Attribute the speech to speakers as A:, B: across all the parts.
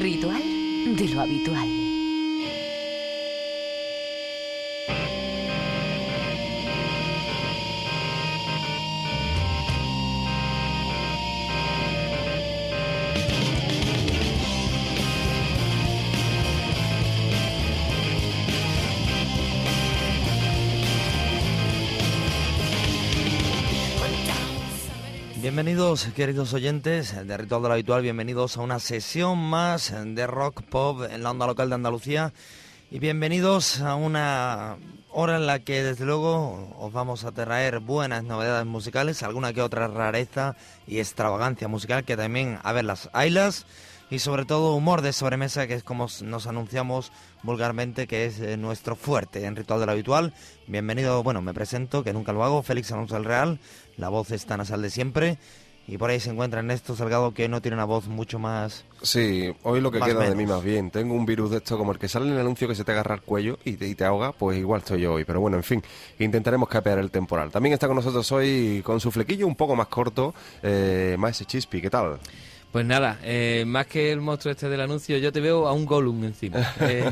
A: Ritual de lo habitual.
B: Bienvenidos, queridos oyentes de Ritual de lo Habitual, bienvenidos a una sesión más de rock pop en la onda local de Andalucía y bienvenidos a una hora en la que desde luego os vamos a traer buenas novedades musicales, alguna que otra rareza y extravagancia musical que también, a ver, las haylas y sobre todo humor de sobremesa que es como nos anunciamos vulgarmente que es eh, nuestro fuerte en Ritual de lo Habitual. Bienvenido, bueno, me presento, que nunca lo hago, Félix Alonso del Real, la voz está nasal de siempre. Y por ahí se encuentra Ernesto Salgado, que no tiene una voz mucho más...
C: Sí, hoy lo que queda de mí más bien. Tengo un virus de esto como el que sale en el anuncio que se te agarra el cuello y te, ahoga, pues igual estoy yo hoy. Pero bueno, en fin, intentaremos capear el temporal. También está con nosotros hoy con su flequillo un poco más corto, eh, Maese Chispi. ¿Qué tal?
D: Pues nada, eh, más que el monstruo este del anuncio, yo te veo a un Gollum encima.
C: Eh,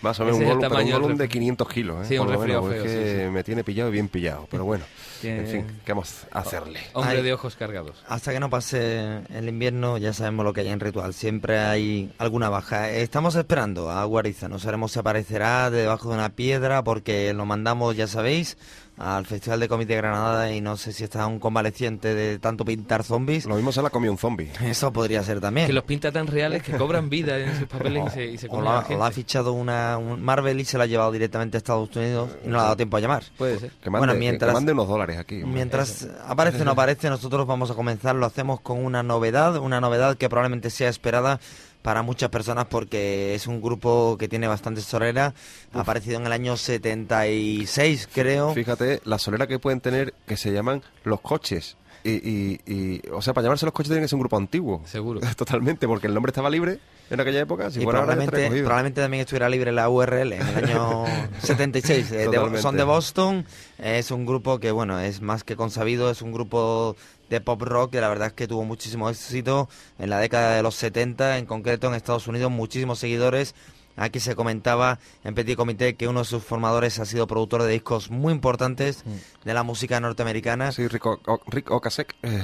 C: más o menos un Gollum, un Gollum de 500 kilos.
D: ¿eh? Sí, un resfriado
C: feo,
D: que
C: me tiene pillado y bien pillado, pero bueno, en fin, ¿qué vamos a hacerle?
D: Hombre de ojos cargados.
B: Hasta que no pase el invierno ya sabemos lo que hay en Ritual, siempre hay alguna baja. Estamos esperando a Guariza, no sabemos si aparecerá debajo de una piedra porque lo mandamos, ya sabéis, al Festival de Cómic de Granada y no sé si está un convaleciente de tanto pintar zombies.
C: Lo mismo se la comió un zombie.
B: Eso podría ser también.
D: Que los pinta tan reales que cobran vida en sus papeles y se, y
B: o, la, ha fichado una Marvel y se la ha llevado directamente a Estados Unidos y no le ha dado tiempo a llamar.
D: Puede ser.
C: Que mande, bueno, mientras, mande unos dólares aquí.
B: Mientras aparece o no aparece, nosotros vamos a comenzar. Lo hacemos con una novedad, una novedad que probablemente sea esperada para muchas personas porque es un grupo que tiene bastante solera. Ha aparecido en el año 76, creo.
C: Fíjate la solera que pueden tener que se llaman Los Coches. Y, y, o sea, para llamarse los coches tiene que ser un grupo antiguo.
D: Seguro.
C: Totalmente, porque el nombre estaba libre en aquella época. Si
B: probablemente, probablemente también estuviera libre la URL en el año 76. Eh, son de Boston. Es un grupo que, bueno, es más que consabido. Es un grupo de pop rock que la verdad es que tuvo muchísimo éxito en la década de los 70, en concreto en Estados Unidos, muchísimos seguidores. Aquí se comentaba en Petit Comité que uno de sus formadores ha sido productor de discos muy importantes mm. de la música norteamericana.
C: Sí, Rick, Ocasek. Eh,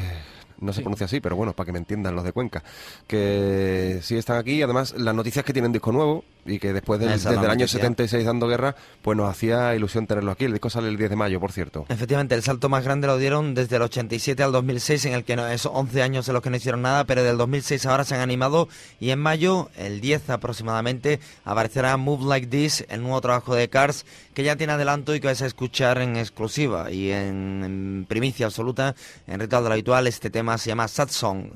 C: no se pronuncia así, pero bueno, para que me entiendan los de Cuenca, que sí están aquí. Además, las noticias que tienen disco nuevo y que después del, desde el año 76 dando guerra, pues nos hacía ilusión tenerlo aquí. El disco sale el 10 de mayo, por cierto.
B: Efectivamente, el salto más grande lo dieron desde el 87 al 2006, en el que no, esos 11 años en los que no hicieron nada, pero del 2006 ahora se han animado y en mayo, el 10 aproximadamente, aparecerá Move Like This, el nuevo trabajo de Cars, que ya tiene adelanto y que vais a escuchar en exclusiva y en, en primicia absoluta, en ritual de lo habitual, este tema se llama Sad Song.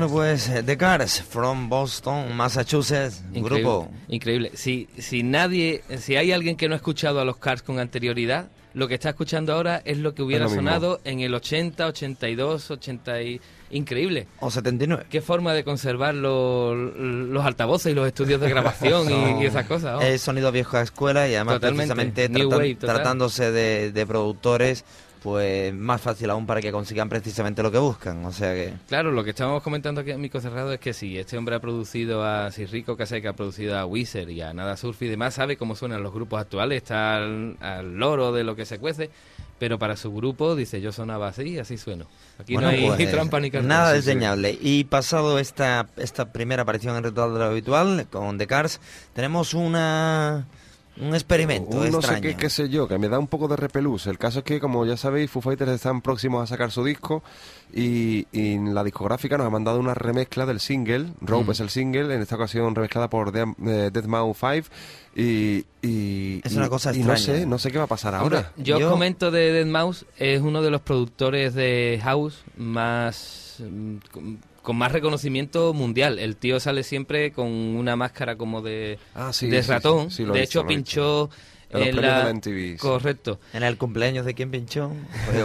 B: Bueno, pues eh, The Cars from Boston, Massachusetts, grupo.
D: Increíble. Si, si nadie, si hay alguien que no ha escuchado a los Cars con anterioridad, lo que está escuchando ahora es lo que hubiera sonado en el 80, 82, 80 y... Increíble.
B: O 79.
D: Qué forma de conservar los, los altavoces y los estudios de grabación y, esas cosas.
B: Es sonido viejo a escuela y además precisamente tratándose de, de productores pues más fácil aún para que consigan precisamente lo que buscan. O sea que.
D: Claro, lo que estábamos comentando aquí en Mico Cerrado es que si este hombre ha producido a Sirrico que ha producido a Wizard y a Nada Surf y demás, sabe cómo suenan los grupos actuales, está al, loro de lo que se cuece. Pero para su grupo dice yo sonaba así, así sueno. Aquí no hay pues, trampa ni
B: Nada desdeñable. Y pasado esta, esta primera aparición en Ritual de lo Habitual con The Cars, tenemos una un experimento un
C: no
B: sé
C: qué, qué, sé yo, que me da un poco de repelús. El caso es que, como ya sabéis, Foo Fighters están próximos a sacar su disco y, la discográfica nos ha mandado una remezcla del single. Rope mm. es el single, en esta ocasión remezclada por Dead, eh, Mouse 5. Y, y,
B: es una cosa extraña.
C: no sé, no sé qué va a pasar ahora.
D: yo, yo comento de Dead Mouse, es uno de los productores de House más mm, con más reconocimiento mundial. El tío sale siempre con una máscara como de,
C: ah,
D: de ratón. de hecho, pinchó
C: en, la... MTV,
D: Correcto.
B: En el cumpleaños de quién pinchó.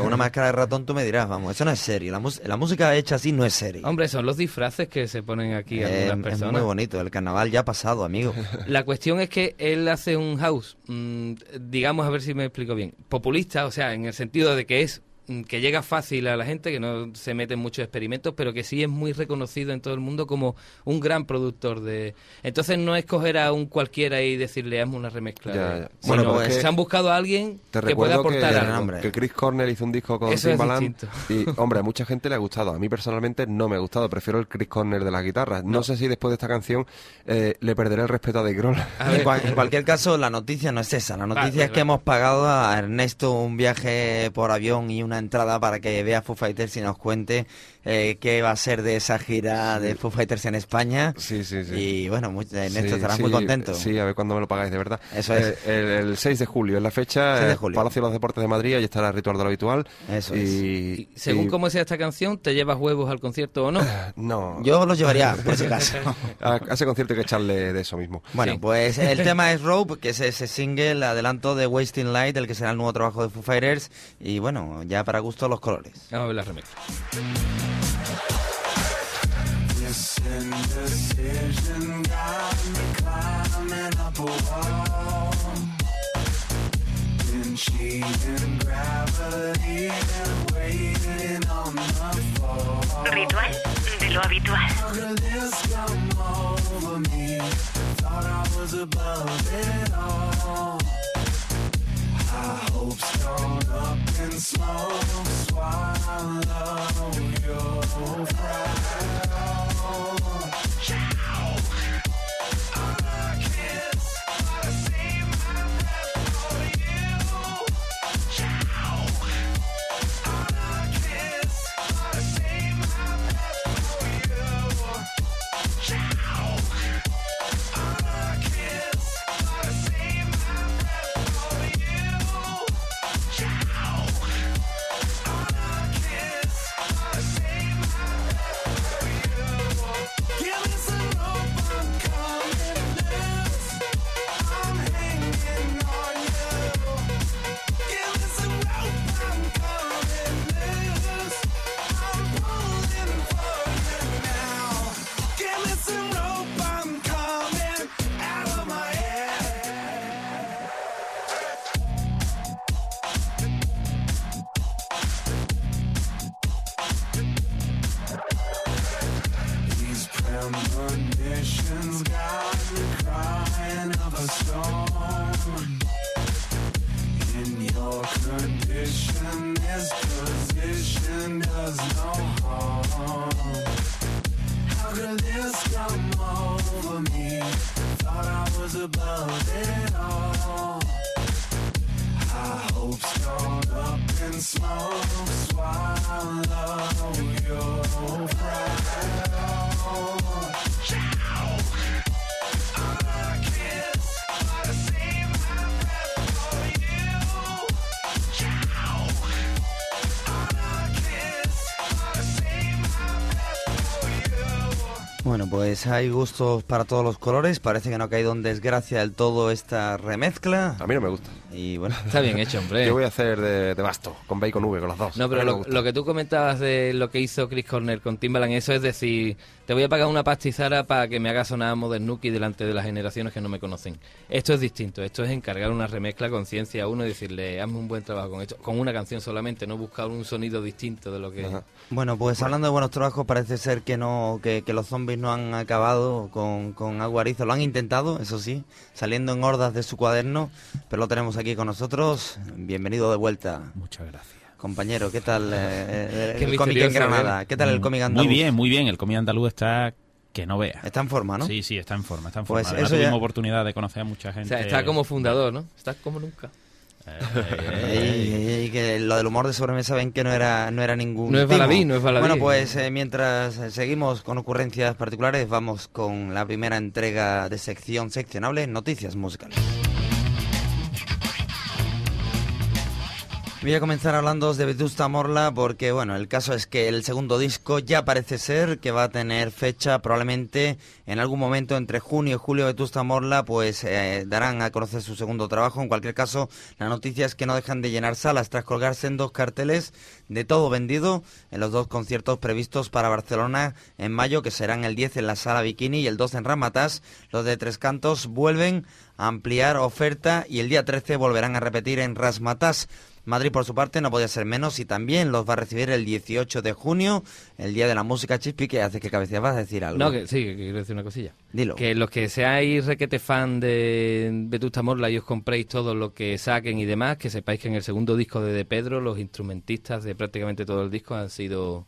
B: una máscara de ratón, tú me dirás, vamos, eso no es serio. La, la música hecha así no es serio.
D: Hombre, son los disfraces que se ponen aquí a algunas personas.
B: Es muy bonito, el carnaval ya ha pasado, amigo.
D: La cuestión es que él hace un house, mm, digamos, a ver si me explico bien, populista, o sea, en el sentido de que es que llega fácil a la gente, que no se mete en muchos experimentos, pero que sí es muy reconocido en todo el mundo como un gran productor de... Entonces no es coger a un cualquiera y decirle, hazme una remezcla. Bueno, pues se han buscado a alguien que pueda aportar
C: que,
D: algo.
C: Que Chris Cornell hizo un disco con Timbaland y, hombre, a mucha gente le ha gustado. A mí personalmente no me ha gustado. Prefiero el Chris Cornell de la guitarra. No, sé si después de esta canción eh, le perderé el respeto a Dave Grohl.
B: En, cualquier caso, la noticia no es esa. La noticia es que hemos pagado a Ernesto un viaje por avión y una entrada para que vea Foo Fighters y nos cuente eh, qué va a ser de esa gira de Foo Fighters en España.
C: Sí, sí, sí.
B: Y bueno, muy, en esto estarás muy contento.
C: Sí, a ver cuándo me lo pagáis, de verdad.
B: Eso es.
C: Eh, el, 6 de julio es la fecha, 6 de julio. Palacio de los Deportes de Madrid, ahí estará el ritual de lo habitual.
B: Eso
D: y, según cómo sea esta canción, ¿te llevas huevos al concierto o no?
C: no.
B: Yo los llevaría, por si acaso.
C: a, ese concierto hay que echarle de eso mismo.
B: Bueno, pues el tema es Rope, que es ese single, adelanto de Wasting Light, el que será el nuevo trabajo de Foo Fighters. Y bueno, ya para gusto los colores.
D: Vamos a ver la remezcla. Indecision got me climbing up a wall. Been cheating gravity and waiting on the fall. Ritual de lo habitual. Thought I was above it all. Hopes gone up in smoke. Swallow your pride.
B: Bueno, pues hay gustos para todos los colores. Parece que no ha caído en desgracia del todo esta remezcla.
C: A mí no me gusta.
B: Y bueno.
D: Está bien hecho, hombre.
C: Yo voy a hacer de, basto, con bacon V, con las dos.
D: No, pero lo, que tú comentabas de lo que hizo Chris Corner con Timbaland, eso es decir, te voy a pagar una pastizara para que me haga sonar Modern Nuki delante de las generaciones que no me conocen. Esto es distinto. Esto es encargar una remezcla con ciencia a uno y decirle, hazme un buen trabajo con esto. Con una canción solamente, no buscar un sonido distinto de lo que...
B: Bueno, pues hablando de buenos trabajos, parece ser que no que, los zombies no han acabado con, con Aguarizo. Lo han intentado, eso sí, saliendo en hordas de su cuaderno, pero lo tenemos aquí con nosotros. Bienvenido de vuelta.
E: Muchas gracias.
B: Compañero, ¿qué tal eh, eh, el cómic en Granada? ¿eh? ¿Qué tal el cómic andaluz?
E: Muy bien, muy bien. El cómic andaluz está que no vea.
B: Está en forma, ¿no?
E: Sí, sí, está en forma. Está en pues forma. Pues tuvimos oportunidad de conocer a mucha gente.
D: O sea, está como fundador, ¿no? Está como nunca.
B: Y, que lo del humor de sobremesa ven que no era no era ningún
D: no es baladí, no es baladí.
B: bueno pues eh, mientras seguimos con ocurrencias particulares vamos con la primera entrega de sección seccionable noticias musicales Voy a comenzar hablando de Vetusta Morla porque, bueno, el caso es que el segundo disco ya parece ser que va a tener fecha probablemente en algún momento entre junio y julio. Vetusta Morla pues eh, darán a conocer su segundo trabajo. En cualquier caso, la noticia es que no dejan de llenar salas tras colgarse en dos carteles de todo vendido en los dos conciertos previstos para Barcelona en mayo, que serán el 10 en la Sala Bikini y el 12 en Ramatas. Los de Tres Cantos vuelven a ampliar oferta y el día 13 volverán a repetir en Rasmatas. Madrid, por su parte, no podía ser menos y también los va a recibir el 18 de junio, el Día de la Música Chispi, que hace que cabecea vas a decir algo.
D: No, que sí, que quiero decir una cosilla.
B: Dilo.
D: Que los que seáis requete fan de Vetusta Morla y os compréis todo lo que saquen y demás, que sepáis que en el segundo disco de De Pedro, los instrumentistas de prácticamente todo el disco han sido...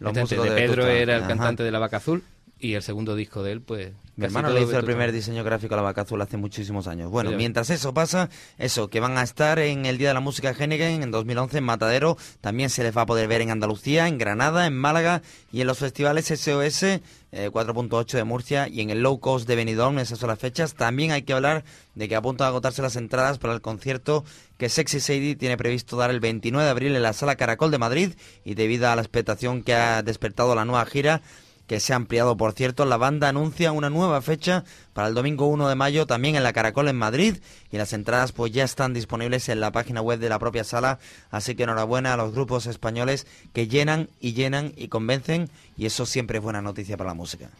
D: Los de, de Pedro era el cantante de La Vaca Azul y el segundo disco de él, pues...
B: Mi hermano le hizo el primer diseño gráfico a la vaca azul hace muchísimos años. Bueno, mientras eso pasa, eso, que van a estar en el Día de la Música Heineken en 2011 en Matadero, también se les va a poder ver en Andalucía, en Granada, en Málaga y en los festivales SOS 4.8 eh, de Murcia y en el Low Cost de Benidorm, esas son las fechas. También hay que hablar de que a punto de agotarse las entradas para el concierto que Sexy Sadie tiene previsto dar el 29 de abril en la Sala Caracol de Madrid y debido a la expectación que ha despertado la nueva gira, que se ha ampliado, por cierto. La banda anuncia una nueva fecha para el domingo 1 de mayo, también en la Caracol en Madrid, y las entradas pues ya están disponibles en la página web de la propia sala, así que enhorabuena a los grupos españoles que llenan y llenan y convencen, y eso siempre es buena noticia para la música.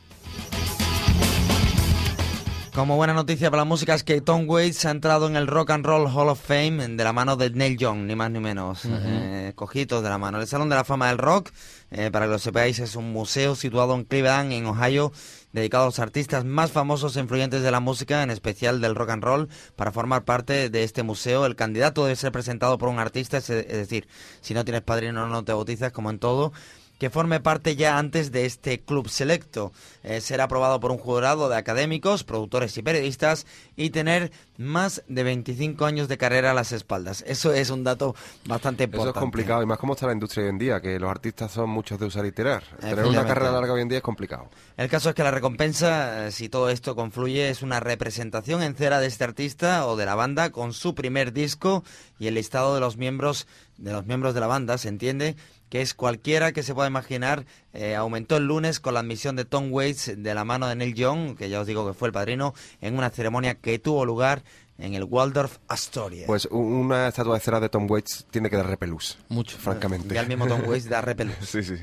B: Como buena noticia para la música es que Tom Waits ha entrado en el Rock and Roll Hall of Fame de la mano de Neil Young, ni más ni menos. Eh, cojitos de la mano. El Salón de la Fama del Rock, eh, para que lo sepáis, es un museo situado en Cleveland, en Ohio, dedicado a los artistas más famosos e influyentes de la música, en especial del rock and roll. Para formar parte de este museo, el candidato debe ser presentado por un artista, es decir, si no tienes padrino no te bautizas, como en todo que forme parte ya antes de este club selecto. Eh, será aprobado por un jurado de académicos, productores y periodistas y tener más de 25 años de carrera a las espaldas. Eso es un dato bastante importante.
C: Eso es complicado y más cómo está la industria hoy en día, que los artistas son muchos de usar y tirar. Tener una carrera larga hoy en día es complicado.
B: El caso es que la recompensa, eh, si todo esto confluye, es una representación en cera de este artista o de la banda con su primer disco y el listado de los miembros de los miembros de la banda, se entiende, que es cualquiera que se pueda imaginar, eh, aumentó el lunes con la admisión de Tom Waits de la mano de Neil Young, que ya os digo que fue el padrino, en una ceremonia que tuvo lugar en el Waldorf Astoria.
C: Pues una estatua de cera de Tom Waits tiene que dar repelús.
B: Mucho.
C: Francamente.
B: Y al mismo Tom Waits da repelús.
C: sí, sí.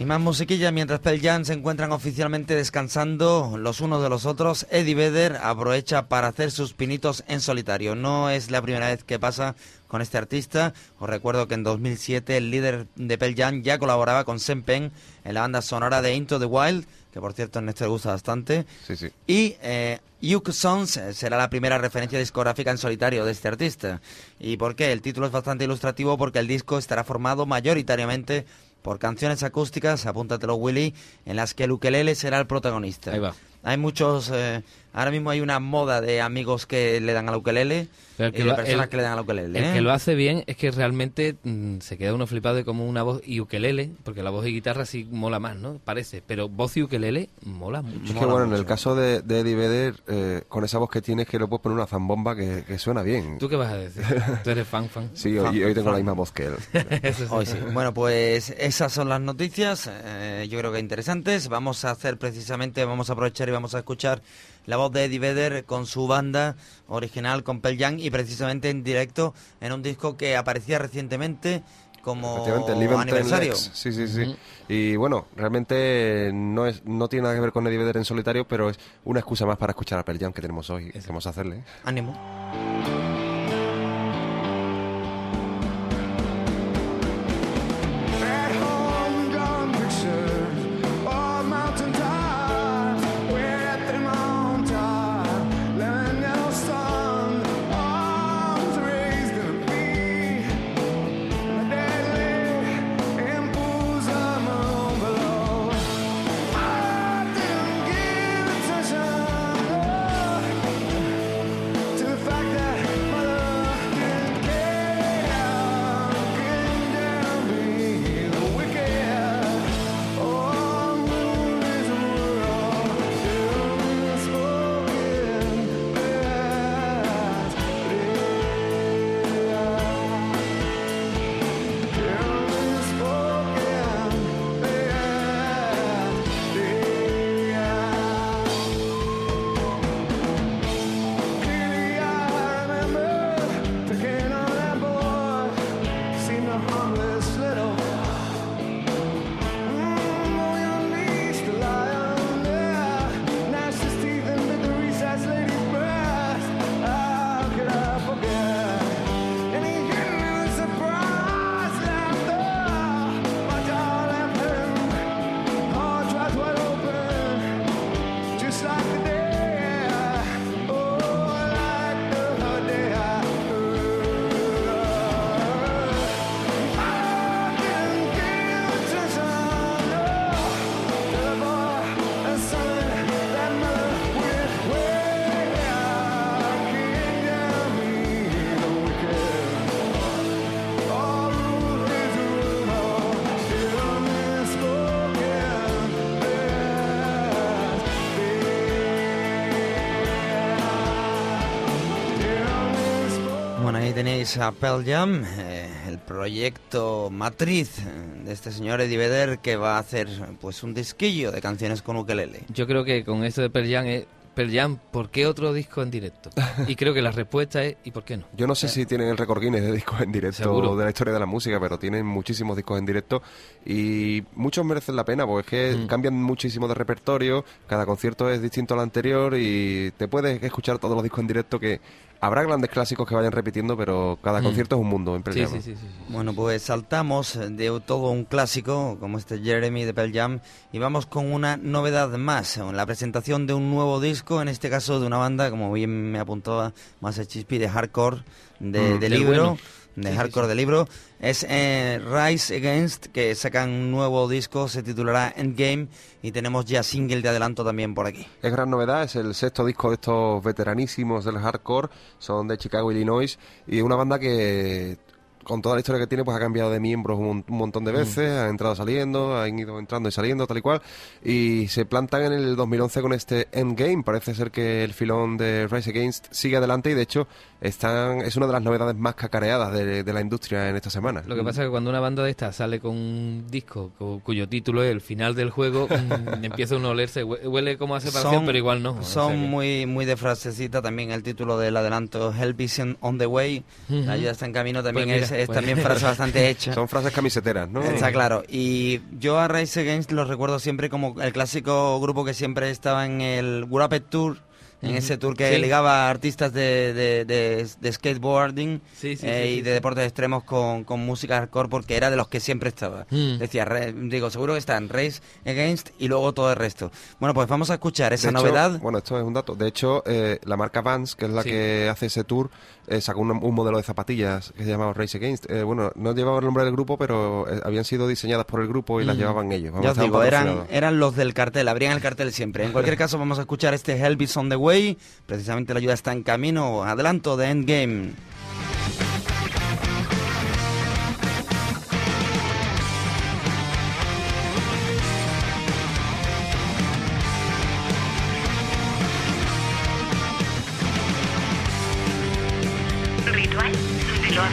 B: Y más musiquilla, mientras Pearl Jam se encuentran oficialmente descansando los unos de los otros, Eddie Vedder aprovecha para hacer sus pinitos en solitario. No es la primera vez que pasa con este artista. Os recuerdo que en 2007 el líder de Pearl Jam ya colaboraba con Sean Penn en la banda sonora de Into the Wild, que por cierto en este gusta bastante.
C: Sí, sí.
B: Y eh, Sons será la primera referencia discográfica en solitario de este artista. ¿Y por qué? El título es bastante ilustrativo porque el disco estará formado mayoritariamente por canciones acústicas, apúntatelo Willy, en las que el ukelele será el protagonista.
D: Ahí va.
F: hay muchos eh, Ahora mismo hay una moda de amigos que le dan a la ukelele y de personas que le dan a ukelele.
D: El
F: ¿eh?
D: que lo hace bien es que realmente mm, se queda uno flipado de como una voz y ukelele, porque la voz y guitarra sí mola más, ¿no? Parece, pero voz y ukelele mola mucho.
C: Es que bueno, en el caso de, Eddie Vedder, eh, con esa voz que tienes que le puedes poner una zambomba que, suena bien.
D: ¿Tú qué vas a decir? ¿Tú eres fan, fan?
C: Sí, hoy, tengo la misma voz que él.
F: hoy sí. Bueno, pues esas son las noticias, eh, yo creo que interesantes. Vamos a hacer precisamente, vamos a aprovechar y vamos a escuchar la voz de Eddie Vedder con su banda original, con Pearl Jam, y precisamente en directo en un disco que aparecía recientemente como aniversario.
C: Sí, sí, sí. Y bueno, realmente no es no tiene nada que ver con Eddie Vedder en solitario, pero es una excusa más para escuchar a Pearl Jam que tenemos hoy. Vamos a hacerle.
F: Ánimo. Tenéis a Pearl Jam, eh, el proyecto matriz de este señor Eddie Vedder que va a hacer pues un disquillo de canciones con ukelele.
D: Yo creo que con esto de Pearl Jam es Pearl Jam, ¿por qué otro disco en directo? Y creo que la respuesta es ¿y por qué no?
C: Yo no sé si tienen el récord Guinness de discos en directo de la historia de la música, pero tienen muchísimos discos en directo y muchos merecen la pena porque es que mm. cambian muchísimo de repertorio, cada concierto es distinto al anterior y te puedes escuchar todos los discos en directo que Habrá grandes clásicos que vayan repitiendo, pero cada mm. concierto es un mundo en sí, sí, sí,
F: Bueno, pues saltamos de todo un clásico como este Jeremy de Pearl Jam y vamos con una novedad más, la presentación de un nuevo disco, en este caso de una banda, como bien me apuntaba más Chispi, de hardcore, de, mm, libro de hardcore de libro. Es eh, Rise Against, que sacan un nuevo disco, se titulará Endgame, y tenemos ya single de adelanto también por aquí.
C: Es gran novedad, es el sexto disco de estos veteranísimos del hardcore, son de Chicago, Illinois, y una banda que con toda la historia que tiene, pues ha cambiado de miembros un, montón de veces, ha entrado saliendo, han ido entrando y saliendo, tal y cual, y se plantan en el 2011 con este Endgame. Parece ser que el filón de Rise Against sigue adelante y de hecho están es una de las novedades más cacareadas de, la industria en esta semana.
D: Lo que pasa es que cuando una banda de estas sale con un disco cuyo título es el final del juego, mm, empieza uno a olerse, huele como a separación, pero igual no.
F: Son muy muy de frasecita también el título del adelanto Help is on the way, ayuda está en camino también pues es es también frase bastante hecha.
C: Son frases camiseteras, ¿no?
F: Está claro. Y yo a Rise Against los recuerdo siempre como el clásico grupo que siempre estaba en el Wrapped Tour
G: en ese tour que ligaba a artistas de, de, skateboarding eh, y de deportes extremos con, con música hardcore porque era de los que siempre estaba. Mm. Decía, digo, seguro que están Race Against y luego todo el resto. Bueno, pues vamos a escuchar esa novedad.
C: Bueno, esto es un dato. De hecho, eh, la marca Vans, que es la que hace ese tour, eh, sacó un, modelo de zapatillas que se llamaba Race Against. Eh, bueno, no llevaba el nombre del grupo, pero eh, habían sido diseñadas por el grupo y las llevaban ellos.
G: ya os digo, eran, eran los del cartel, abrían el cartel siempre. En cualquier caso, vamos a escuchar este Hell on the Way. Precisamente la ayuda está en camino. Adelanto de Endgame. La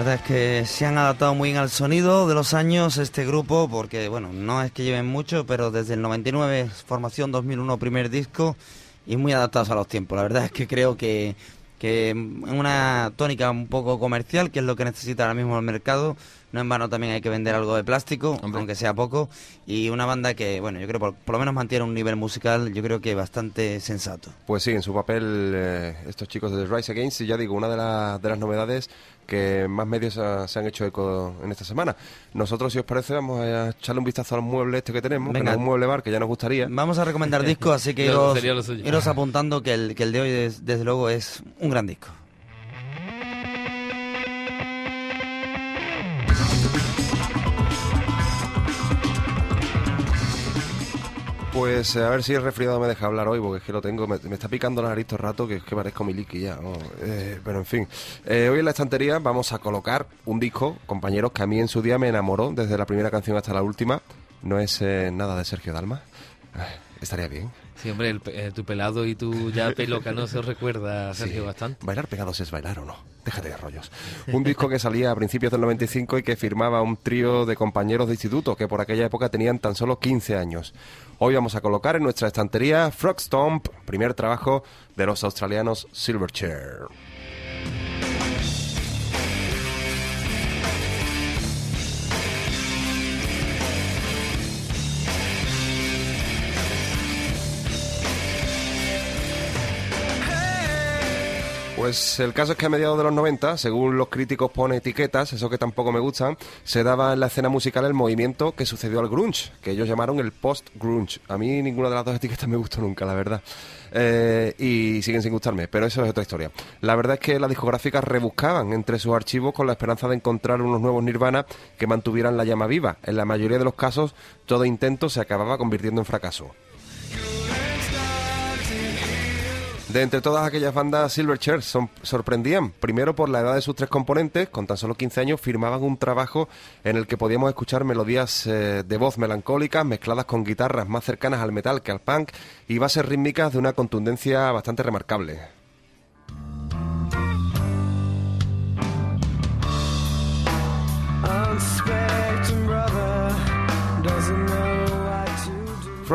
G: verdad es que se han adaptado muy bien al sonido de los años este grupo, porque bueno, no es que lleven mucho, pero desde el 99, formación 2001, primer disco, y muy adaptados a los tiempos. La verdad es que creo que, que en una tónica un poco comercial, que es lo que necesita ahora mismo el mercado, no en vano también hay que vender algo de plástico, aunque sea poco, y una banda que, bueno, yo creo por, por lo menos mantiene un nivel musical, yo creo que bastante sensato.
C: Pues sí, en su papel eh, estos chicos de The Rise Against, y ya digo, una de, de las novedades que más medios se han hecho eco en esta semana. Nosotros, si os parece, vamos a echarle un vistazo al mueble este que tenemos, que es un mueble bar que ya nos gustaría.
G: Vamos a recomendar discos, así que iros, apuntando que el, que el de hoy, desde luego, es un gran disco.
C: Pues a ver si el resfriado me deja hablar hoy, porque es que lo tengo, me, está picando la nariz todo el rato, que es que parezco miliki ya. Eh, pero en fin, eh, hoy en la estantería vamos a colocar un disco, compañeros, que a mí en su día me enamoró, desde la primera canción hasta la última. No es eh, nada de Sergio Dalma. estaría bien.
D: Sí, hombre, eh, tu pelado y tu ya pelo canoso recuerda, Sergio, bastante.
C: Bailar pegados es bailar o no. Déjate de rollos. Un disco que salía a principios del 95 y que firmaba un trío de compañeros de instituto que por aquella época tenían tan solo 15 años. Hoy vamos a colocar en nuestra estantería Frog Stomp, primer trabajo de los australianos Silverchair. Pues el caso es que a mediados de los 90, según los críticos pone etiquetas, eso que tampoco me gustan, se daba en la escena musical el movimiento que sucedió al grunge, que ellos llamaron el post-grunge. A mí ninguna de las dos etiquetas me gustó nunca, la verdad. Eh, y siguen sin gustarme, pero eso es otra historia. La verdad es que las discográficas rebuscaban entre sus archivos con la esperanza de encontrar unos nuevos Nirvana que mantuvieran la llama viva. En la mayoría de los casos, todo intento se acababa convirtiendo en fracaso. De entre todas aquellas bandas, Silverchair sorprendían, primero por la edad de sus tres componentes, con tan solo 15 años firmaban un trabajo en el que podíamos escuchar melodías eh, de voz melancólicas mezcladas con guitarras más cercanas al metal que al punk y bases rítmicas de una contundencia bastante remarcable.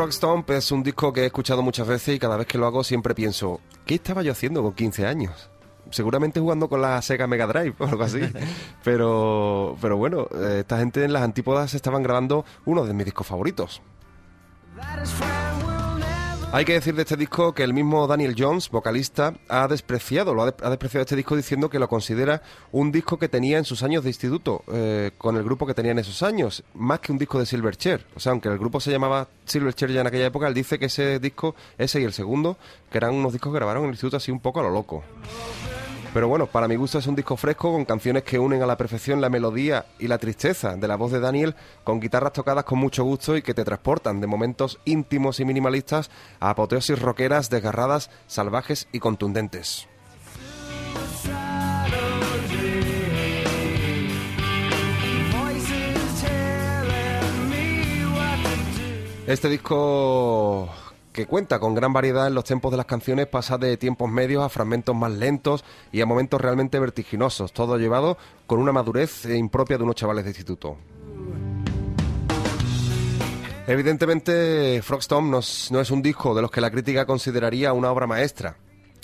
C: Stomp es un disco que he escuchado muchas veces y cada vez que lo hago siempre pienso, ¿qué estaba yo haciendo con 15 años? Seguramente jugando con la Sega Mega Drive o algo así. pero, pero bueno, eh, esta gente en las antípodas estaban grabando uno de mis discos favoritos. Hay que decir de este disco que el mismo Daniel Jones, vocalista, ha despreciado, lo ha, despreciado este disco diciendo que lo considera un disco que tenía en sus años de instituto, eh, con el grupo que tenía en esos años, más que un disco de Silverchair. O sea, aunque el grupo se llamaba Silverchair ya en aquella época, él dice que ese disco, ese y el segundo, que eran unos discos que grabaron en el instituto así un poco a lo loco. Pero bueno, para mi gusto es un disco fresco con canciones que unen a la perfección la melodía y la tristeza de la voz de Daniel, con guitarras tocadas con mucho gusto y que te transportan de momentos íntimos y minimalistas a apoteosis rockeras desgarradas, salvajes y contundentes. Este disco que cuenta con gran variedad en los tempos de las canciones, pasa de tiempos medios a fragmentos más lentos y a momentos realmente vertiginosos, todo llevado con una madurez impropia de unos chavales de instituto. Evidentemente, Frogstomp no es un disco de los que la crítica consideraría una obra maestra,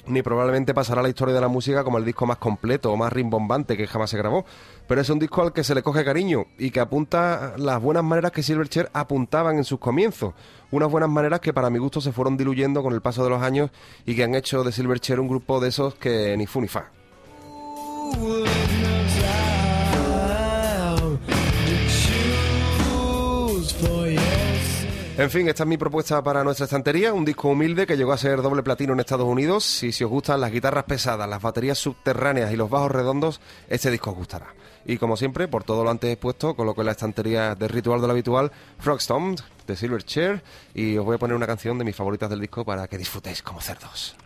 C: ni probablemente pasará a la historia de la música como el disco más completo o más rimbombante que jamás se grabó, pero es un disco al que se le coge cariño y que apunta las buenas maneras que Silverchair apuntaban en sus comienzos, unas buenas maneras que para mi gusto se fueron diluyendo con el paso de los años y que han hecho de Silverchair un grupo de esos que ni fu ni fa. En fin, esta es mi propuesta para nuestra estantería, un disco humilde que llegó a ser doble platino en Estados Unidos y si os gustan las guitarras pesadas, las baterías subterráneas y los bajos redondos, este disco os gustará. Y como siempre, por todo lo antes expuesto, coloco en la estantería de Ritual de lo Habitual Frogstomp de Silverchair y os voy a poner una canción de mis favoritas del disco para que disfrutéis como cerdos.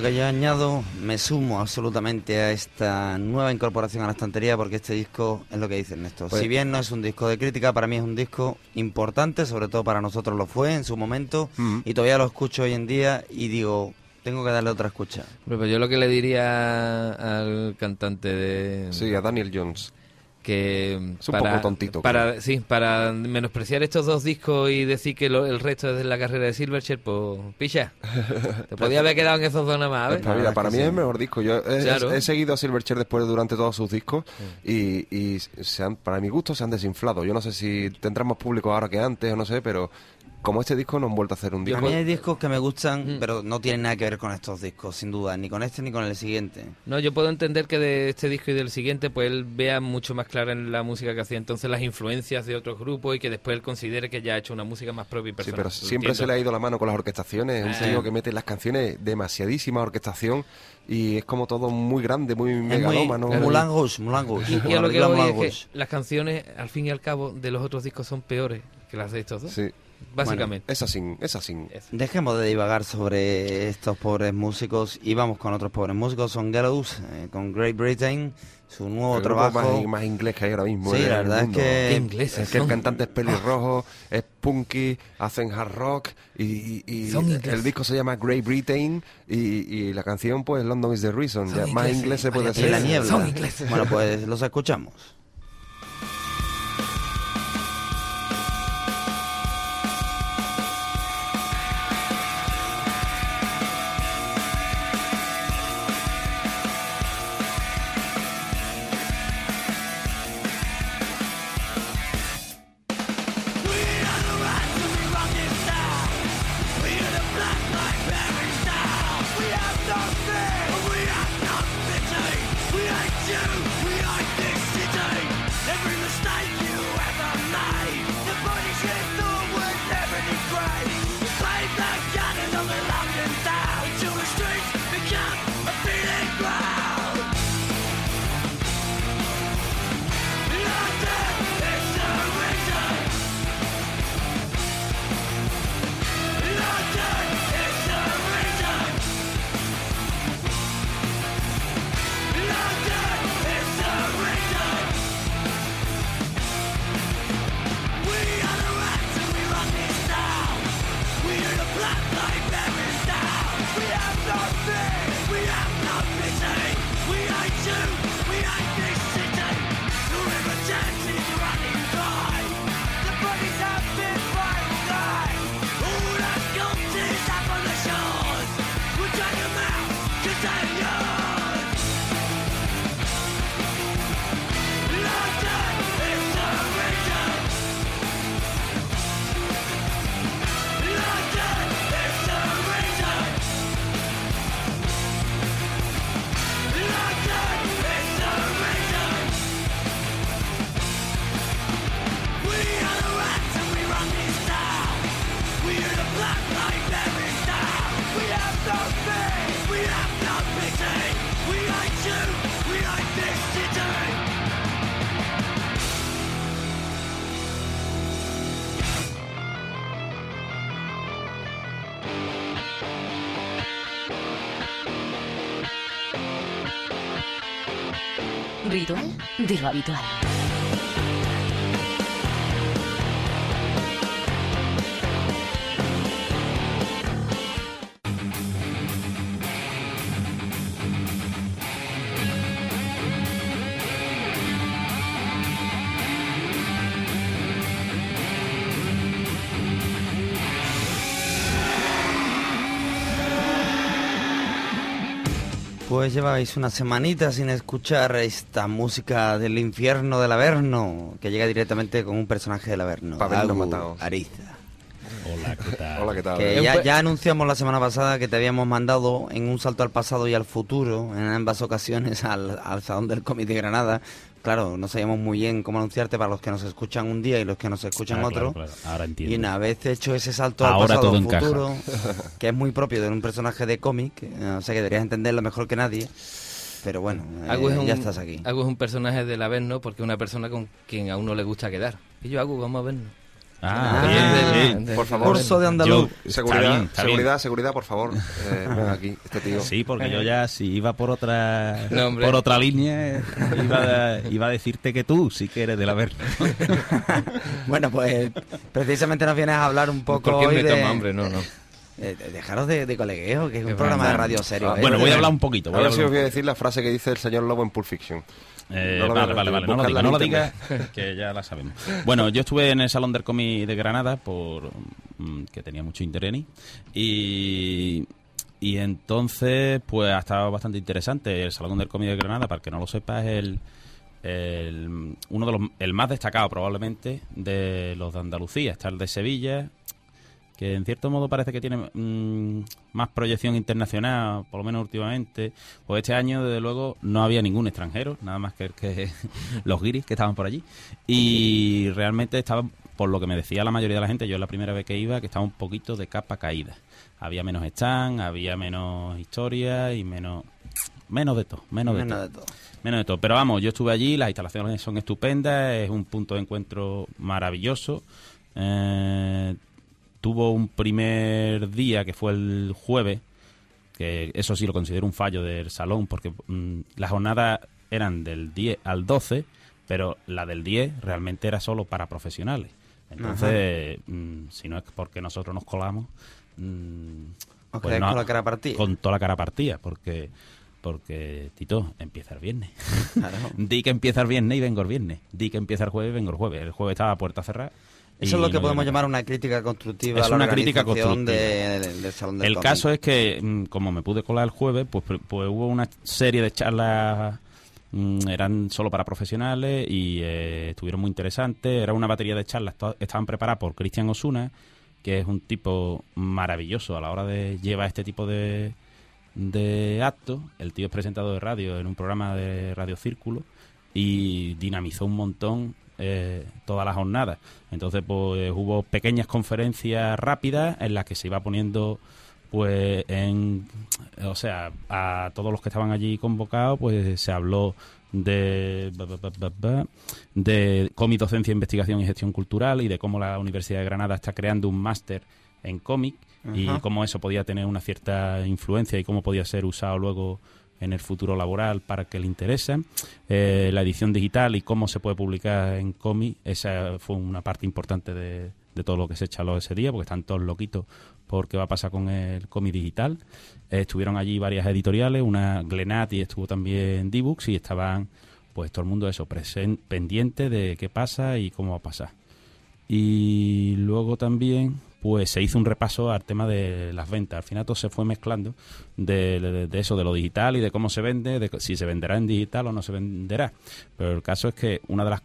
B: Lo que yo añado, me sumo absolutamente a esta nueva incorporación a la estantería porque este disco es lo que dice Ernesto. Pues si bien no es un disco de crítica, para mí es un disco importante, sobre todo para nosotros lo fue en su momento y todavía lo escucho hoy en día y digo, tengo que darle otra escucha.
D: Pues yo lo que le diría al cantante de...
C: Sí, a Daniel Jones
D: que
C: es un para, poco tontito.
D: Para, sí, para menospreciar estos dos discos y decir que el resto es de la carrera de Silverchair, pues picha. Te podía haber quedado en esos dos nada más.
C: para mí es el mejor disco. Yo he, seguido a Silverchair después durante todos sus discos y, y se han, para mi gusto se han desinflado. Yo no sé si tendremos público ahora que antes o no sé, pero como este disco no han vuelto a hacer un disco.
B: A mí hay discos que me gustan, mm. pero no tienen nada que ver con estos discos, sin duda, ni con este ni con el siguiente.
D: No, yo puedo entender que de este disco y del siguiente, pues él vea mucho más clara en la música que hacía entonces las influencias de otros grupos y que después él considere que ya ha hecho una música más propia y personal.
C: Sí, pero siempre se le ha ido la mano con las orquestaciones. Es un tío que mete en las canciones demasiadísima orquestación y es como todo muy grande, muy megalómano.
B: Mulan Mulan
D: Y, y a lo que voy es que las canciones, al fin y al cabo, de los otros discos son peores que las de estos dos.
C: Sí básicamente. es así, es así.
B: Dejemos de divagar sobre estos pobres músicos y vamos con otros pobres músicos. Son Gallows, eh, con Great Britain, su nuevo trabajo.
C: Más, más, inglés que hay ahora mismo.
B: Sí, la verdad es que.
D: Inglés,
C: es que el cantante es pelirrojo, es punky, hacen hard rock y, el disco se llama Great Britain y, la canción, pues London is the Reason. más inglés se puede ser.
B: la niebla. Son ingleses. Bueno, pues los escuchamos.
A: Ritual de lo habitual.
B: Pues lleváis una semanita sin escuchar esta música del infierno del Averno, que llega directamente con un personaje del Averno,
C: Agu
B: Ariza.
E: Hola, ¿qué tal?
C: Hola, ¿qué tal?
B: Que ya, ya, anunciamos la semana pasada que te habíamos mandado en un salto al pasado y al futuro, en ambas ocasiones, al, al Salón del Cómic de Granada, claro, no sabíamos muy bien cómo anunciarte para los que nos escuchan un día y los que nos escuchan ah, otro.
E: Ahora entiendo.
B: Y una vez hecho ese salto al pasado al futuro, que es muy propio de un personaje de cómic, eh, o sea que deberías entenderlo mejor que nadie. Pero bueno, eh, ya estás aquí.
D: Agu es un personaje de la ¿no? porque es una persona con quien a uno le gusta quedar. Y yo, Agu, vamos a vernos.
B: Ah, por favor. Curso de andaluz.
C: seguridad, seguridad, seguridad, por favor. Eh, aquí, este tío.
E: Sí, porque yo ya si iba por otra por otra línea iba a, decirte que tú sí que eres de la verde.
B: bueno, pues precisamente nos vienes a hablar un poco ¿Por qué me
D: de... hombre? No, no.
B: Eh, dejaros de, colegueo, que es un programa de radio serio.
E: ¿eh? Bueno, voy a hablar un poquito.
C: Voy a ver si os voy a decir la frase que dice el señor Lobo en Pulp Fiction.
E: Eh, vale, vale, vale, no lo digas, no lo digas, que ya la sabemos. Bueno, yo estuve en el Salón del Cómic de Granada, por mm, que tenía mucho interés y, y entonces, pues ha estado bastante interesante. El Salón del Cómic de Granada, para que no lo sepa, es el, el, uno de los el más destacado probablemente de los de Andalucía. Está el de Sevilla, que en cierto modo parece que tiene mm, más proyección internacional, por lo menos últimamente. Pues este año, desde luego, no había ningún extranjero, nada más que, que los guiris que estaban por allí. Y realmente estaba, por lo que me decía la mayoría de la gente, yo la primera vez que iba, que estaba un poquito de capa caída. Había menos stand, había menos historia y menos menos de todo, menos, de, todo. Menos de todo. Pero vamos, yo estuve allí, las instalaciones son estupendas, es un punto de encuentro maravilloso. Eh, tuvo un primer día que fue el jueves, que eso sí lo considero un fallo del salón, porque mm, las jornadas eran del 10 al 12, pero la del 10 realmente era solo para profesionales. Entonces, mm, si no es porque nosotros nos colamos,
B: mm, pues con la cara partida.
E: Con toda la cara partida, porque porque Tito empieza el viernes. Di que empieza el viernes y vengo el viernes. Di que empieza el jueves y vengo el jueves. El juepues estaba a puerta cerrada
B: eso es lo que podemos llamar una crítica constructiva.
E: Es una crítica constructiva. del Salón del El caso es que, mm, como me pude colar el jueves, pues, pues hubo una serie de charlas, mm, eran solo para profesionales y eh, estuvieron muy interesantes. Era una batería de charlas, estaban preparadas por Cristian Osuna, que es un tipo maravilloso a la hora de llevar este tipo de, de actos. El tío es presentador de radio en un programa de Radio Círculo y dinamizó un montón eh, toda la jornada. Entonces, pues hubo pequeñas conferencias rápidas en las que se iba poniendo pues en o sea a todos los que estaban allí convocados pues se habló de de cómic docencia investigación y gestión cultural y de cómo la Universidad de Granada está creando un máster en cómic y cómo eso podía tener una cierta influencia y cómo podía ser usado luego en el futuro laboral para que le interese. Eh, la edición digital y cómo se puede publicar en cómic, esa fue una parte importante de, todo lo que se echó ese día, porque están todos loquitos por qué va a pasar con el cómic digital. Eh, estuvieron allí varias editoriales, una Glenat y estuvo también D-Books y estaban pues todo el mundo eso, pendiente de qué pasa y cómo va a pasar. Y luego también pues se hizo un repaso al tema de las ventas. Al final todo se fue mezclando de, eso, de lo digital y de cómo se vende, de si se venderá en digital o no se venderá. Pero el caso es que una de las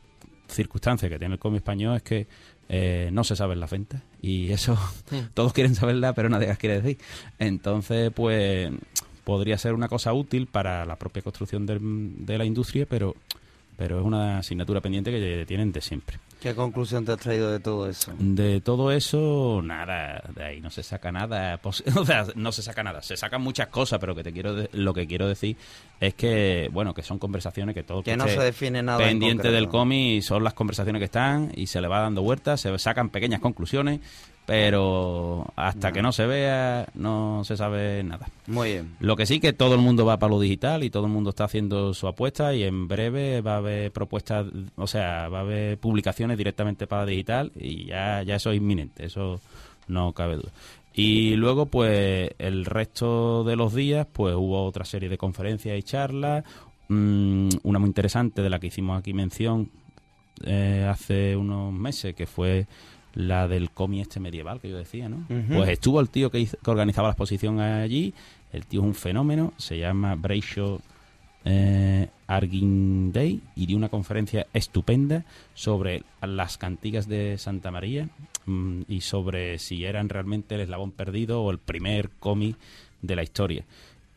E: circunstancias que tiene el cómic español es que eh, no se saben las ventas y eso todos quieren saberla pero nadie las quiere decir entonces pues podría ser una cosa útil para la propia construcción de la industria pero pero es una asignatura pendiente que tienen de siempre.
B: ¿Qué conclusión te has traído de todo eso?
E: De todo eso, nada, de ahí no se saca nada, o sea, no se saca nada, se sacan muchas cosas, pero que te quiero lo que quiero decir es que, bueno, que son conversaciones que todo
B: que, no se define nada
E: pendiente del cómic son las conversaciones que están y se le va dando vueltas, se sacan pequeñas conclusiones pero hasta que no se vea no se sabe nada.
B: Muy bien.
E: Lo que sí que todo el mundo va para lo digital y todo el mundo está haciendo su apuesta y en breve va a haber propuestas, o sea, va a haber publicaciones directamente para digital y ya, ya eso es inminente, eso no cabe duda. Y luego, pues, el resto de los días, pues hubo otra serie de conferencias y charlas, mm, una muy interesante de la que hicimos aquí mención eh, hace unos meses, que fue la del cómic este medieval que yo decía, ¿no? Pues estuvo el tío que, organizaba la exposición allí, el tío es un fenómeno, se llama Brayshaw eh, Day y dio una conferencia estupenda sobre las cantigas de Santa María mm, y sobre si eran realmente el eslabón perdido o el primer cómic de la historia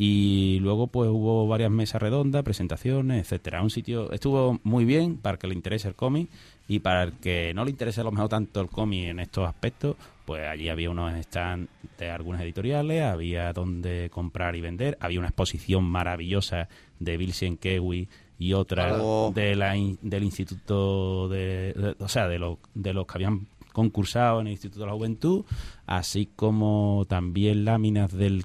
E: y luego pues hubo varias mesas redondas, presentaciones, etcétera. Un sitio estuvo muy bien para que le interese el cómic y para el que no le interese a lo mejor tanto el cómic en estos aspectos, pues allí había unos stands de algunas editoriales, había donde comprar y vender, había una exposición maravillosa de Bill Kewi y otra de la, del instituto de, o sea, de, de los que habían concursado en el Instituto de la Juventud, así como también láminas del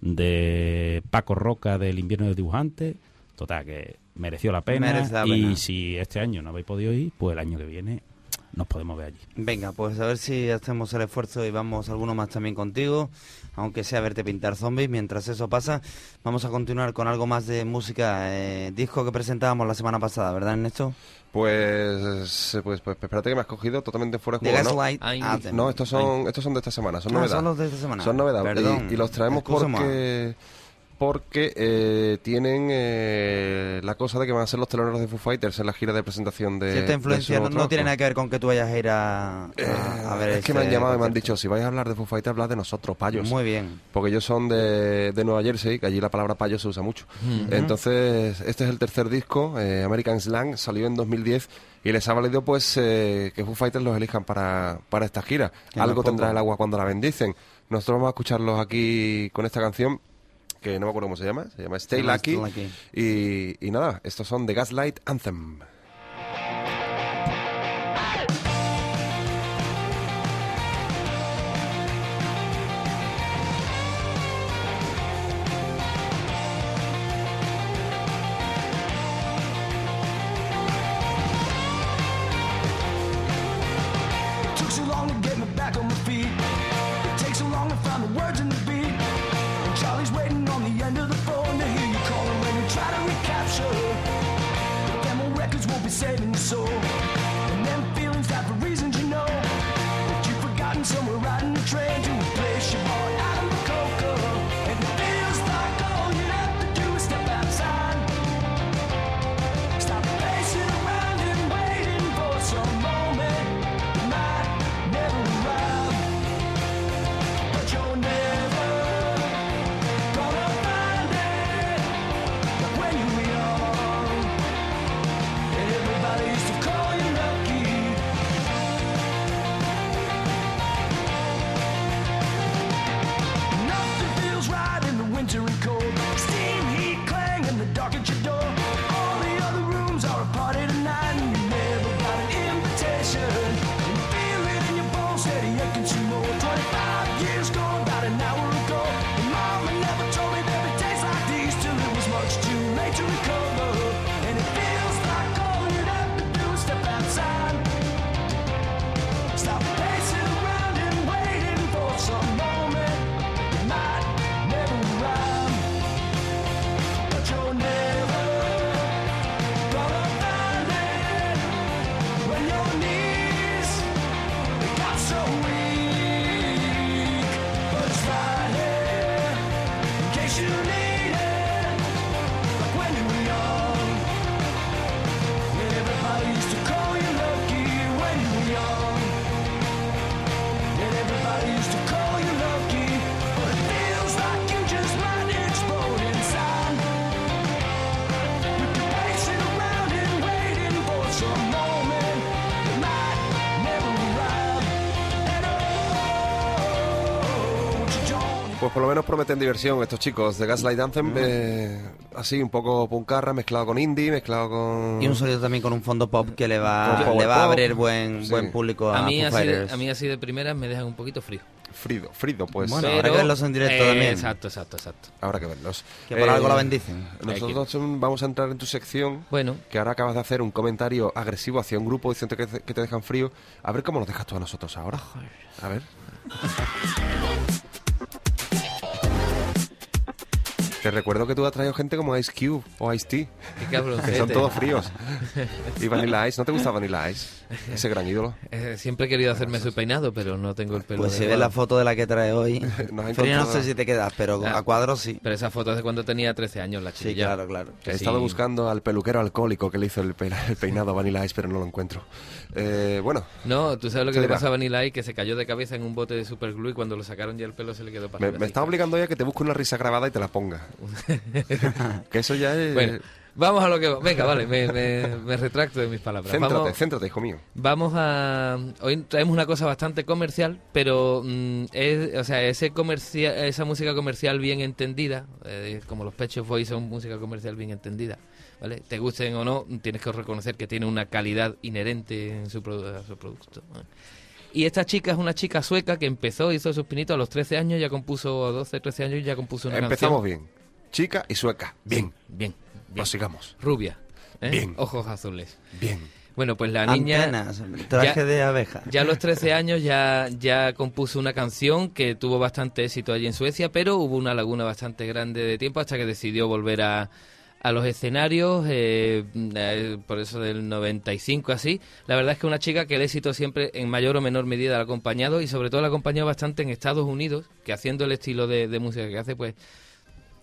E: de Paco Roca del Invierno de Dibujantes. Total, que mereció la pena. y si este año no habéis podido ir, pues el año que viene nos podemos ver allí.
B: Venga, pues a ver si hacemos el esfuerzo y vamos alguno más también contigo, aunque sea verte pintar zombies. Mientras eso pasa, vamos a continuar con algo más de música, eh, disco que presentábamos la semana pasada, ¿verdad, Ernesto?
C: Pues, pues, pues espérate que me has cogido totalmente fuera de
B: juego.
C: ¿no? no, estos son, estos son de esta semana, son ah, novedades.
B: Son los de esta semana.
C: Son novedades. Y, y, los traemos porque porque eh, tienen eh, la cosa de que van a ser los teloneros de Foo Fighters en la gira de presentación de.
B: Si esta influencia no, tiene nada que ver con que tú vayas a ir a, a,
C: eh, ver. Es que me han llamado y me han dicho: si vais a hablar de Foo Fighters, habla de nosotros, payos.
B: Muy bien.
C: Porque ellos son de, de Nueva Jersey, que allí la palabra payo se usa mucho. Entonces, este es el tercer disco, American Slang, salió en 2010 y les ha valido pues que Foo Fighters los elijan para, para esta gira. Algo tendrá el agua cuando la bendicen. Nosotros vamos a escucharlos aquí con esta canción que no me acuerdo cómo se llama, se llama Stay, Lucky. Y, y nada, estos son The Gaslight Anthem. Por lo menos prometen diversión estos chicos de Gaslight Anthem, mm. eh, así un poco puncarra, mezclado con indie, mezclado con...
B: Y un sonido también con un fondo pop que le va, le va a abrir buen, buen público a,
D: a mí así de, A mí así de primeras me dejan un poquito frío.
C: Frido, Frido, pues.
B: Bueno, habrá que verlos en directo también.
D: Exacto, exacto, exacto.
C: Habrá que verlos.
B: Que por algo la eh, bendicen.
C: Nosotros vamos a entrar en tu sección.
D: Bueno.
C: Que ahora acabas de hacer un comentario agresivo hacia un grupo diciendo que te, que te dejan frío. A ver cómo nos dejas tú a nosotros ahora. A ver. Te recuerdo que tú has traído gente como Ice Cube o Ice T. que son todos fríos. y Vanilla Ice. ¿No te gusta Vanilla Ice? Ese gran ídolo.
D: Eh, siempre he querido hacerme su peinado, pero no tengo el pelo.
B: Pues si ves la foto de la que trae hoy. no sé si te quedas, pero a cuadros sí.
D: Pero esa foto es de cuando tenía 13 años, la chica.
B: Sí, claro, claro.
C: He estado buscando al peluquero alcohólico que le hizo el, peinado a Vanilla Ice, pero no lo encuentro. Eh, bueno.
D: No, tú sabes lo que le pasa a Vanilla Ice, que se cayó de cabeza en un bote de superglue y cuando lo sacaron ya el pelo se le quedó
C: para Me, me está obligando ya que te busque una risa grabada y te la ponga. que eso ya es...
D: Bueno, vamos a lo que... Venga, vale, me, retracto de mis palabras.
C: Céntrate,
D: vamos,
C: céntrate, hijo mío.
D: Vamos a... Hoy traemos una cosa bastante comercial, pero mm, es, o sea, ese comercial, esa música comercial bien entendida, eh, como los Pechos Boys son música comercial bien entendida, ¿vale? Te gusten o no, tienes que reconocer que tiene una calidad inherente en su, su producto. Y esta chica es una chica sueca que empezó, hizo sus pinitos a los 13 años, ya compuso, a 12, 13 años, ya compuso una
C: Empezamos bien. Chica y sueca. Bien.
D: bien.
C: Bien. sigamos.
D: Rubia.
C: ¿eh? Bien.
D: Ojos azules.
C: Bien.
D: Bueno, pues la niña...
B: traje de abeja.
D: Ya a los 13 años ya, ya compuso una canción que tuvo bastante éxito allí en Suecia, pero hubo una laguna bastante grande de tiempo hasta que decidió volver a, a los escenarios, eh, eh, por eso del 95 así. La verdad es que una chica que el éxito siempre en mayor o menor medida la ha acompañado y sobre todo la ha acompañado bastante en Estados Unidos, que haciendo el estilo de, de música que hace, pues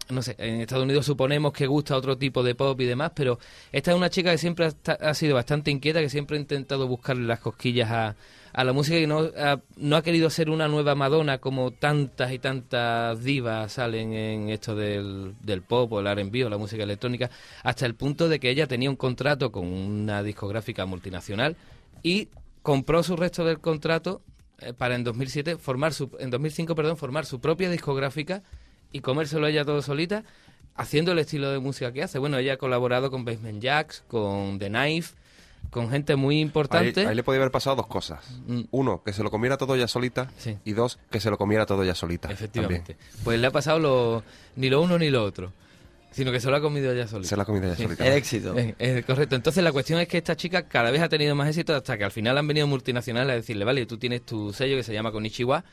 D: no sé, en Estados Unidos suponemos que gusta otro tipo de pop y demás, pero esta es una chica que siempre ha, sido bastante inquieta, que siempre ha intentado buscarle las cosquillas a, a la música y no ha, no ha querido ser una nueva Madonna como tantas y tantas divas salen en esto del, del pop o el R&B o la música electrónica, hasta el punto de que ella tenía un contrato con una discográfica multinacional y compró su resto del contrato eh, para en 2007 formar su, en 2005 perdón formar su propia discográfica y comérselo ella todo solita, haciendo el estilo de música que hace. Bueno, ella ha colaborado con Basement Jacks, con The Knife, con gente muy importante.
C: Ahí, le podía haber pasado dos cosas. Mm. Uno, que se lo comiera todo ella solita. Y dos, que se lo comiera todo ella solita.
D: Efectivamente. Pues le ha pasado lo, ni lo uno ni lo otro. Sino que se lo ha comido ella solita.
C: Se lo ha comido ella solita.
B: El éxito.
D: correcto. Entonces la cuestión es que esta chica cada vez ha tenido más éxito hasta que al final han venido multinacionales a decirle, vale, tú tienes tu sello que se llama Konichiwa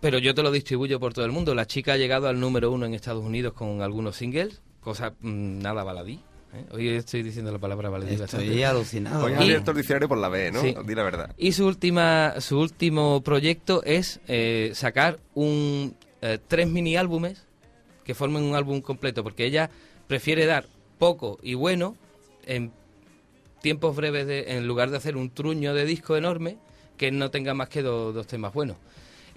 D: pero yo te lo distribuyo por todo el mundo. La chica ha llegado al número uno en Estados Unidos con algunos singles, cosa mm, nada baladí. ¿eh? Hoy estoy diciendo la palabra baladí.
B: Estoy alucinado.
C: Hoy ha abierto el diccionario por la B, ¿no? Di la verdad.
D: Y su, última, su último proyecto es eh, sacar un eh, tres mini álbumes que formen un álbum completo, porque ella prefiere dar poco y bueno en tiempos breves de, en lugar de hacer un truño de disco enorme que no tenga más que dos temas buenos.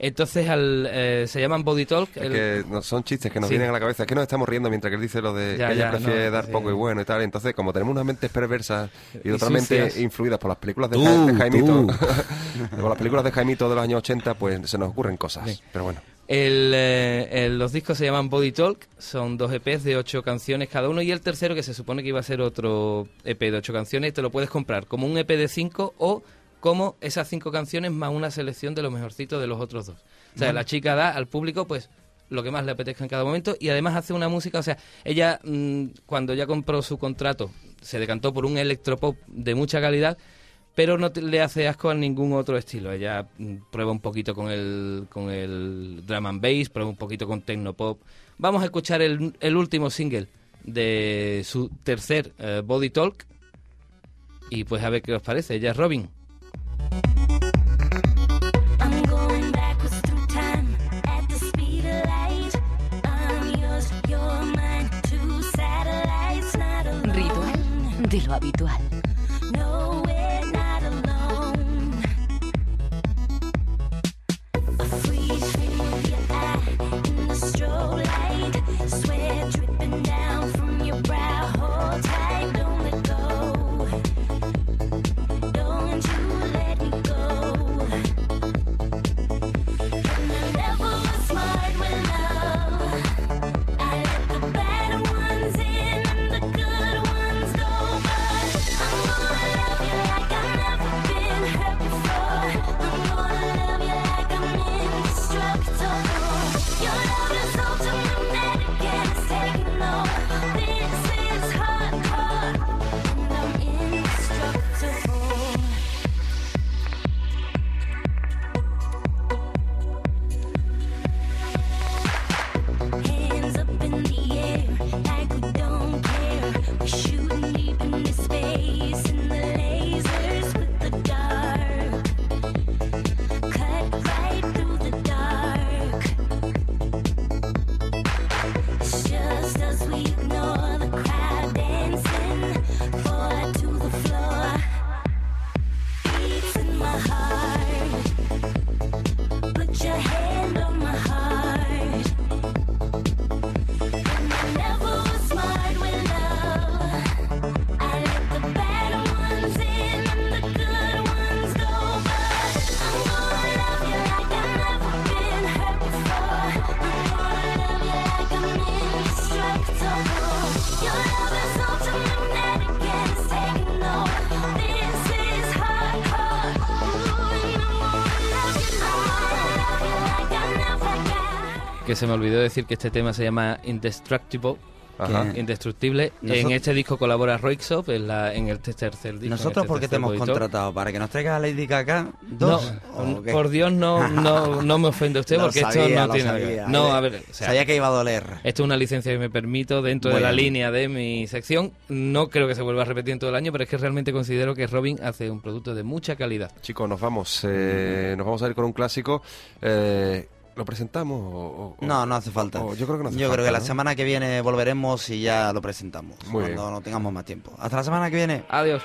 D: Entonces al, eh, se llaman Body Talk.
C: que son chistes que nos vienen a la cabeza. Es que nos estamos riendo mientras que él dice lo de que ella prefiere dar poco y bueno y tal. Entonces, como tenemos unas mentes perversas y, totalmente influidas por las películas de, Jaimito, por las películas de Jaimito de los años 80, pues se nos ocurren cosas. Pero bueno.
D: Eh, los discos se llaman Body Talk, son dos EPs de ocho canciones cada uno y el tercero que se supone que iba a ser otro EP de ocho canciones te lo puedes comprar como un EP de cinco o como esas cinco canciones más una selección de lo mejorcito de los otros dos. O sea, la chica da al público, pues, lo que más le apetezca en cada momento y además hace una música, o sea, ella mm, cuando ya compró su contrato se decantó por un electropop de mucha calidad, pero no le hace asco a ningún otro estilo. Ella mm, prueba un poquito con el, con el drum and bass, prueba un poquito con technopop. Vamos a escuchar el, el último single de su tercer eh, Body Talk y pues a ver qué os parece. Ella es Robin.
A: De lo habitual.
D: Que se me olvidó decir que este tema se llama Indestructible Indestructible. En este disco colabora Roixop en, la, en el tercer disco.
B: ¿Nosotros
D: este
B: por qué te hemos contratado? ¿Para que nos traigas a Lady Gaga dos?
D: No, por Dios no, no, no me ofende usted porque esto no tiene... No, a ver...
B: sabía que iba a doler.
D: Esto es una licencia que me permito dentro de la línea de mi sección. No creo que se vuelva a repetir en todo el año, pero es que realmente considero que Robin hace un producto de mucha calidad.
C: Chicos, nos vamos. Eh, nos vamos a ir con un clásico. Eh, ¿Lo presentamos? O,
B: no, no hace falta. yo creo que, yo creo que la semana que viene volveremos y ya lo presentamos. cuando no tengamos más tiempo. Hasta la semana que viene.
D: Adiós.